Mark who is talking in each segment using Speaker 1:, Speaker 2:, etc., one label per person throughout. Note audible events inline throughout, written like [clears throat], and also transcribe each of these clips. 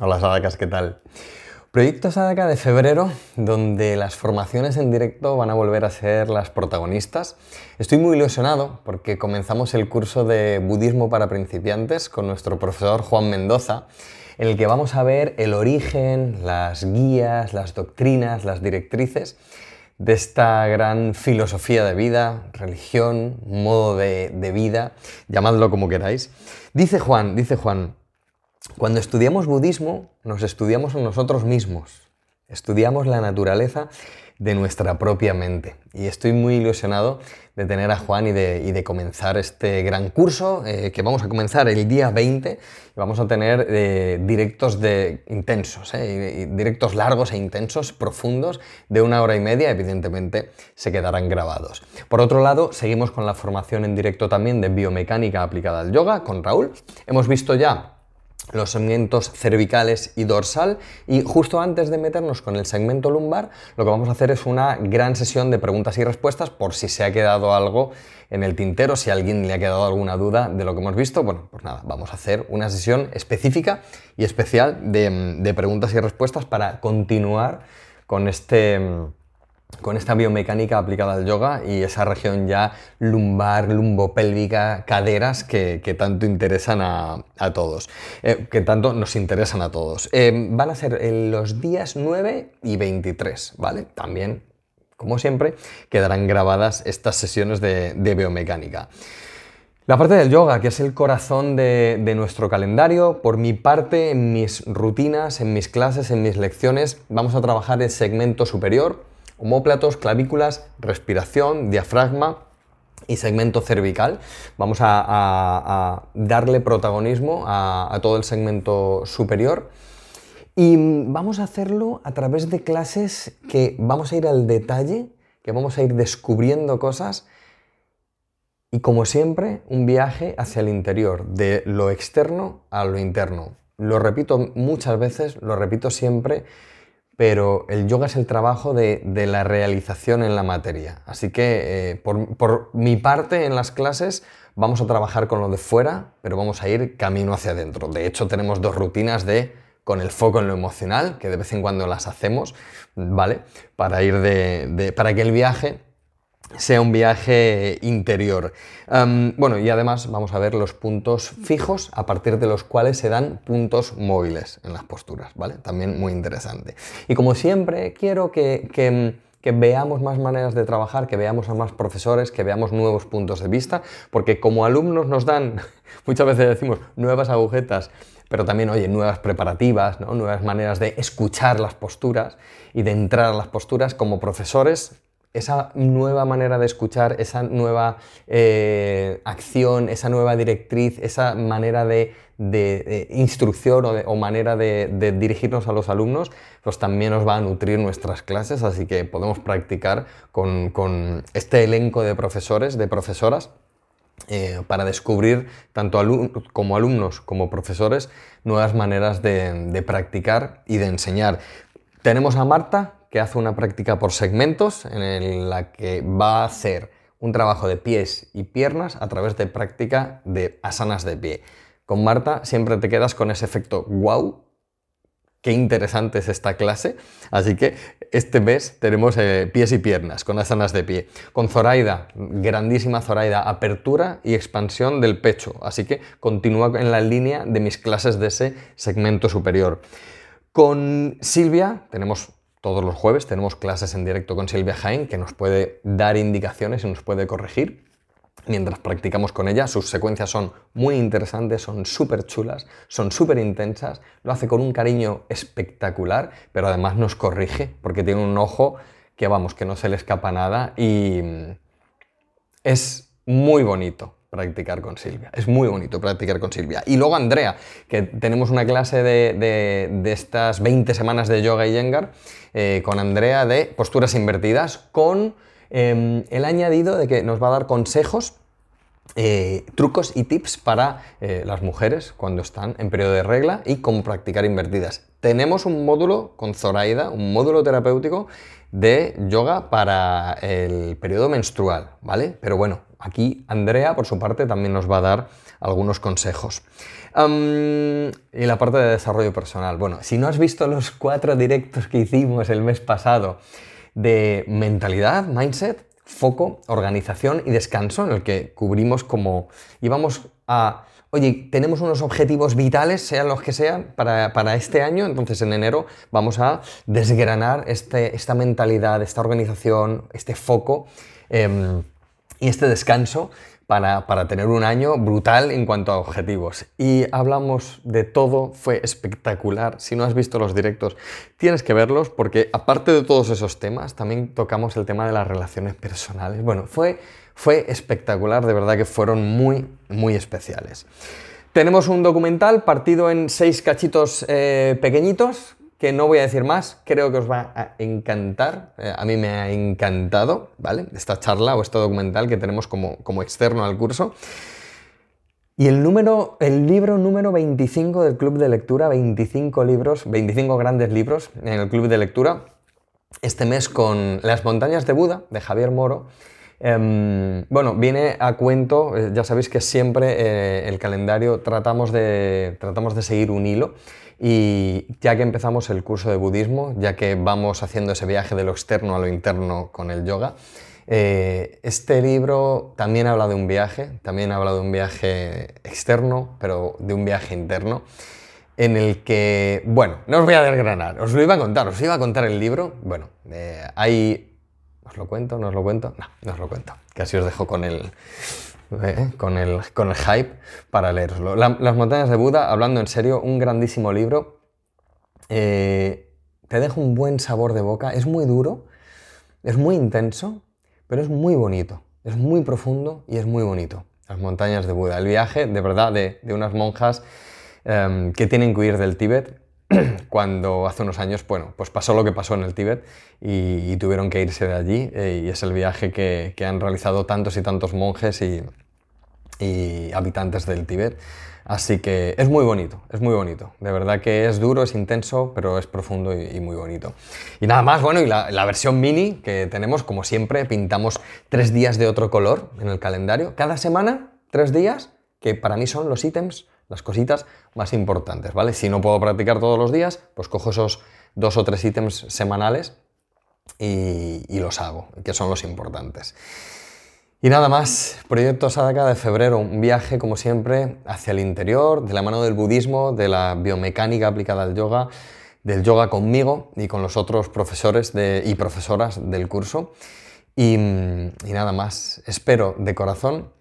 Speaker 1: Hola Sadaka, ¿qué tal? Proyecto Sadaka de febrero, donde las formaciones en directo van a volver a ser las protagonistas. Estoy muy ilusionado porque comenzamos el curso de budismo para principiantes con nuestro profesor Juan Mendoza, en el que vamos a ver el origen, las guías, las doctrinas, las directrices de esta gran filosofía de vida, religión, modo de vida, llamadlo como queráis. Dice Juan, dice Juan, cuando estudiamos budismo, nos estudiamos a nosotros mismos, estudiamos la naturaleza de nuestra propia mente. Y estoy muy ilusionado de tener a Juan y de, comenzar este gran curso eh, que vamos a comenzar el día 20 y vamos a tener eh, directos de intensos, eh, directos largos e intensos, profundos, de una hora y media, evidentemente se quedarán grabados. Por otro lado, seguimos con la formación en directo también de biomecánica aplicada al yoga con Raúl. Hemos visto ya los segmentos cervicales y dorsal. Y justo antes de meternos con el segmento lumbar lo que vamos a hacer es una gran sesión de preguntas y respuestas por si se ha quedado algo en el tintero, si a alguien le ha quedado alguna duda de lo que hemos visto, bueno, pues nada, vamos a hacer una sesión específica y especial de, de preguntas y respuestas para continuar con este con esta biomecánica aplicada al yoga y esa región ya lumbar, lumbopélvica, caderas que, tanto interesan a, todos, eh, que tanto nos interesan a todos. Eh, van a ser los días 9 y 23, ¿vale? También, como siempre, quedarán grabadas estas sesiones de, biomecánica. La parte del yoga, que es el corazón de, de, nuestro calendario, por mi parte, en mis rutinas, en mis clases, en mis lecciones, vamos a trabajar el segmento superior, homóplatos, clavículas, respiración, diafragma y segmento cervical. Vamos a, darle protagonismo a, todo el segmento superior. Y vamos a hacerlo a través de clases que vamos a ir al detalle, que vamos a ir descubriendo cosas y como siempre un viaje hacia el interior, de lo externo a lo interno. Lo repito muchas veces, lo repito siempre, pero el yoga es el trabajo de, la realización en la materia. Así que eh, por, mi parte en las clases vamos a trabajar con lo de fuera, pero vamos a ir camino hacia adentro. De hecho, tenemos dos rutinas de con el foco en lo emocional, que de vez en cuando las hacemos, ¿vale? Para ir de para que el viaje sea un viaje interior. bueno, y además vamos a ver los puntos fijos a partir de los cuales se dan puntos móviles en las posturas, ¿vale? También muy interesante. Y como siempre, quiero que, que veamos más maneras de trabajar, que veamos a más profesores, que veamos nuevos puntos de vista, porque como alumnos nos dan, [laughs] muchas veces decimos, nuevas agujetas, pero también, oye, nuevas preparativas, ¿no? nuevas maneras de escuchar las posturas y de entrar a las posturas. Como profesores esa nueva manera de escuchar, esa nueva eh, acción, esa nueva directriz, esa manera de, instrucción o, manera de, dirigirnos a los alumnos, pues también nos va a nutrir nuestras clases, así que podemos practicar con, este elenco de profesores, de profesoras, eh, para descubrir tanto como alumnos como profesores nuevas maneras de practicar y de enseñar. Tenemos a Marta, que hace una práctica por segmentos en la que va a hacer un trabajo de pies y piernas a través de práctica de asanas de pie. Con Marta siempre te quedas con ese efecto wow, qué interesante es esta clase. Así que este mes tenemos eh, pies y piernas con asanas de pie. Con Zoraida, grandísima Zoraida, apertura y expansión del pecho. Así que continúa en la línea de mis clases de ese segmento superior. Con Silvia tenemos todos los jueves tenemos clases en directo con Silvia Jaén que nos puede dar indicaciones y nos puede corregir mientras practicamos con ella. Sus secuencias son muy interesantes, son súper chulas, son súper intensas, lo hace con un cariño espectacular, pero además nos corrige porque tiene un ojo que vamos, que no se le escapa nada y es muy bonito practicar con Silvia. Es muy bonito practicar con Silvia. Y luego Andrea, que tenemos una clase de, estas 20 semanas de yoga y yengar eh, con Andrea de posturas invertidas, con em, el añadido de que nos va a dar consejos eh, trucos y tips para eh, las mujeres cuando están en periodo de regla y cómo practicar invertidas. Tenemos un módulo con Zoraida, un módulo terapéutico de yoga para el periodo menstrual, ¿vale? Pero bueno, aquí Andrea, por su parte, también nos va a dar algunos consejos. y la parte de desarrollo personal. Bueno, si no has visto los cuatro directos que hicimos el mes pasado de mentalidad, mindset, foco, organización y descanso, en el que cubrimos como íbamos a oye, tenemos unos objetivos vitales, sean los que sean, para, este año, entonces en enero vamos a desgranar este, esta mentalidad, esta organización, este foco em, y este descanso para, tener un año brutal en cuanto a objetivos. Y hablamos de todo, fue espectacular. Si no has visto los directos, tienes que verlos porque aparte de todos esos temas, también tocamos el tema de las relaciones personales. Bueno, fue fue espectacular, de verdad que fueron muy, muy especiales. Tenemos un documental partido en seis cachitos eh, pequeñitos, que no voy a decir más, creo que os va a encantar, eh, a mí me ha encantado, ¿vale? Esta charla o este documental que tenemos como, como externo al curso. Y el, número, el libro número 25 del club de lectura, 25 libros, 25 grandes libros en el club de lectura, este mes con Las montañas de Buda, de Javier Moro, Em, bueno, viene a cuento, eh, ya sabéis que siempre eh, el calendario tratamos de, tratamos de seguir un hilo y ya que empezamos el curso de budismo, ya que vamos haciendo ese viaje de lo externo a lo interno con el yoga, eh, este libro también habla de un viaje, también habla de un viaje externo, pero de un viaje interno, en el que, bueno, no os voy a desgranar, os lo iba a contar, os iba a contar el libro, bueno, hay ¿Os lo cuento? ¿No os lo cuento? No, no os lo cuento. Casi os dejo con el, eh, con el, con el hype para leeroslo. Las montañas de Buda, hablando en serio, un grandísimo libro. Eh, te deja un buen sabor de boca. Es muy duro, es muy intenso, pero es muy bonito. Es muy profundo y es muy bonito. Las montañas de Buda. El viaje, de verdad, de, unas monjas em, que tienen que huir del Tíbet [clears throat] cuando hace unos años, bueno, pues pasó lo que pasó en el Tíbet y, tuvieron que irse de allí eh, y es el viaje que, han realizado tantos y tantos monjes y, habitantes del Tíbet. Así que es muy bonito, es muy bonito. De verdad que es duro, es intenso, pero es profundo y, muy bonito. Y nada más, bueno, y la, la, versión mini que tenemos, como siempre, pintamos tres días de otro color en el calendario. Cada semana, tres días, que para mí son los ítems las cositas más importantes, ¿vale? Si no puedo practicar todos los días, pues cojo esos dos o tres ítems semanales y, los hago, que son los importantes. Y nada más, Proyecto Sadaka de febrero, un viaje como siempre hacia el interior, de la mano del budismo, de la biomecánica aplicada al yoga, del yoga conmigo y con los otros profesores y profesoras del curso. y nada más, espero de corazón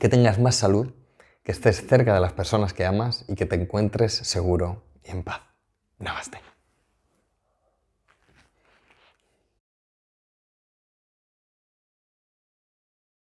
Speaker 1: que tengas más salud, que estés cerca de las personas que amas y que te encuentres seguro y en paz. Namaste.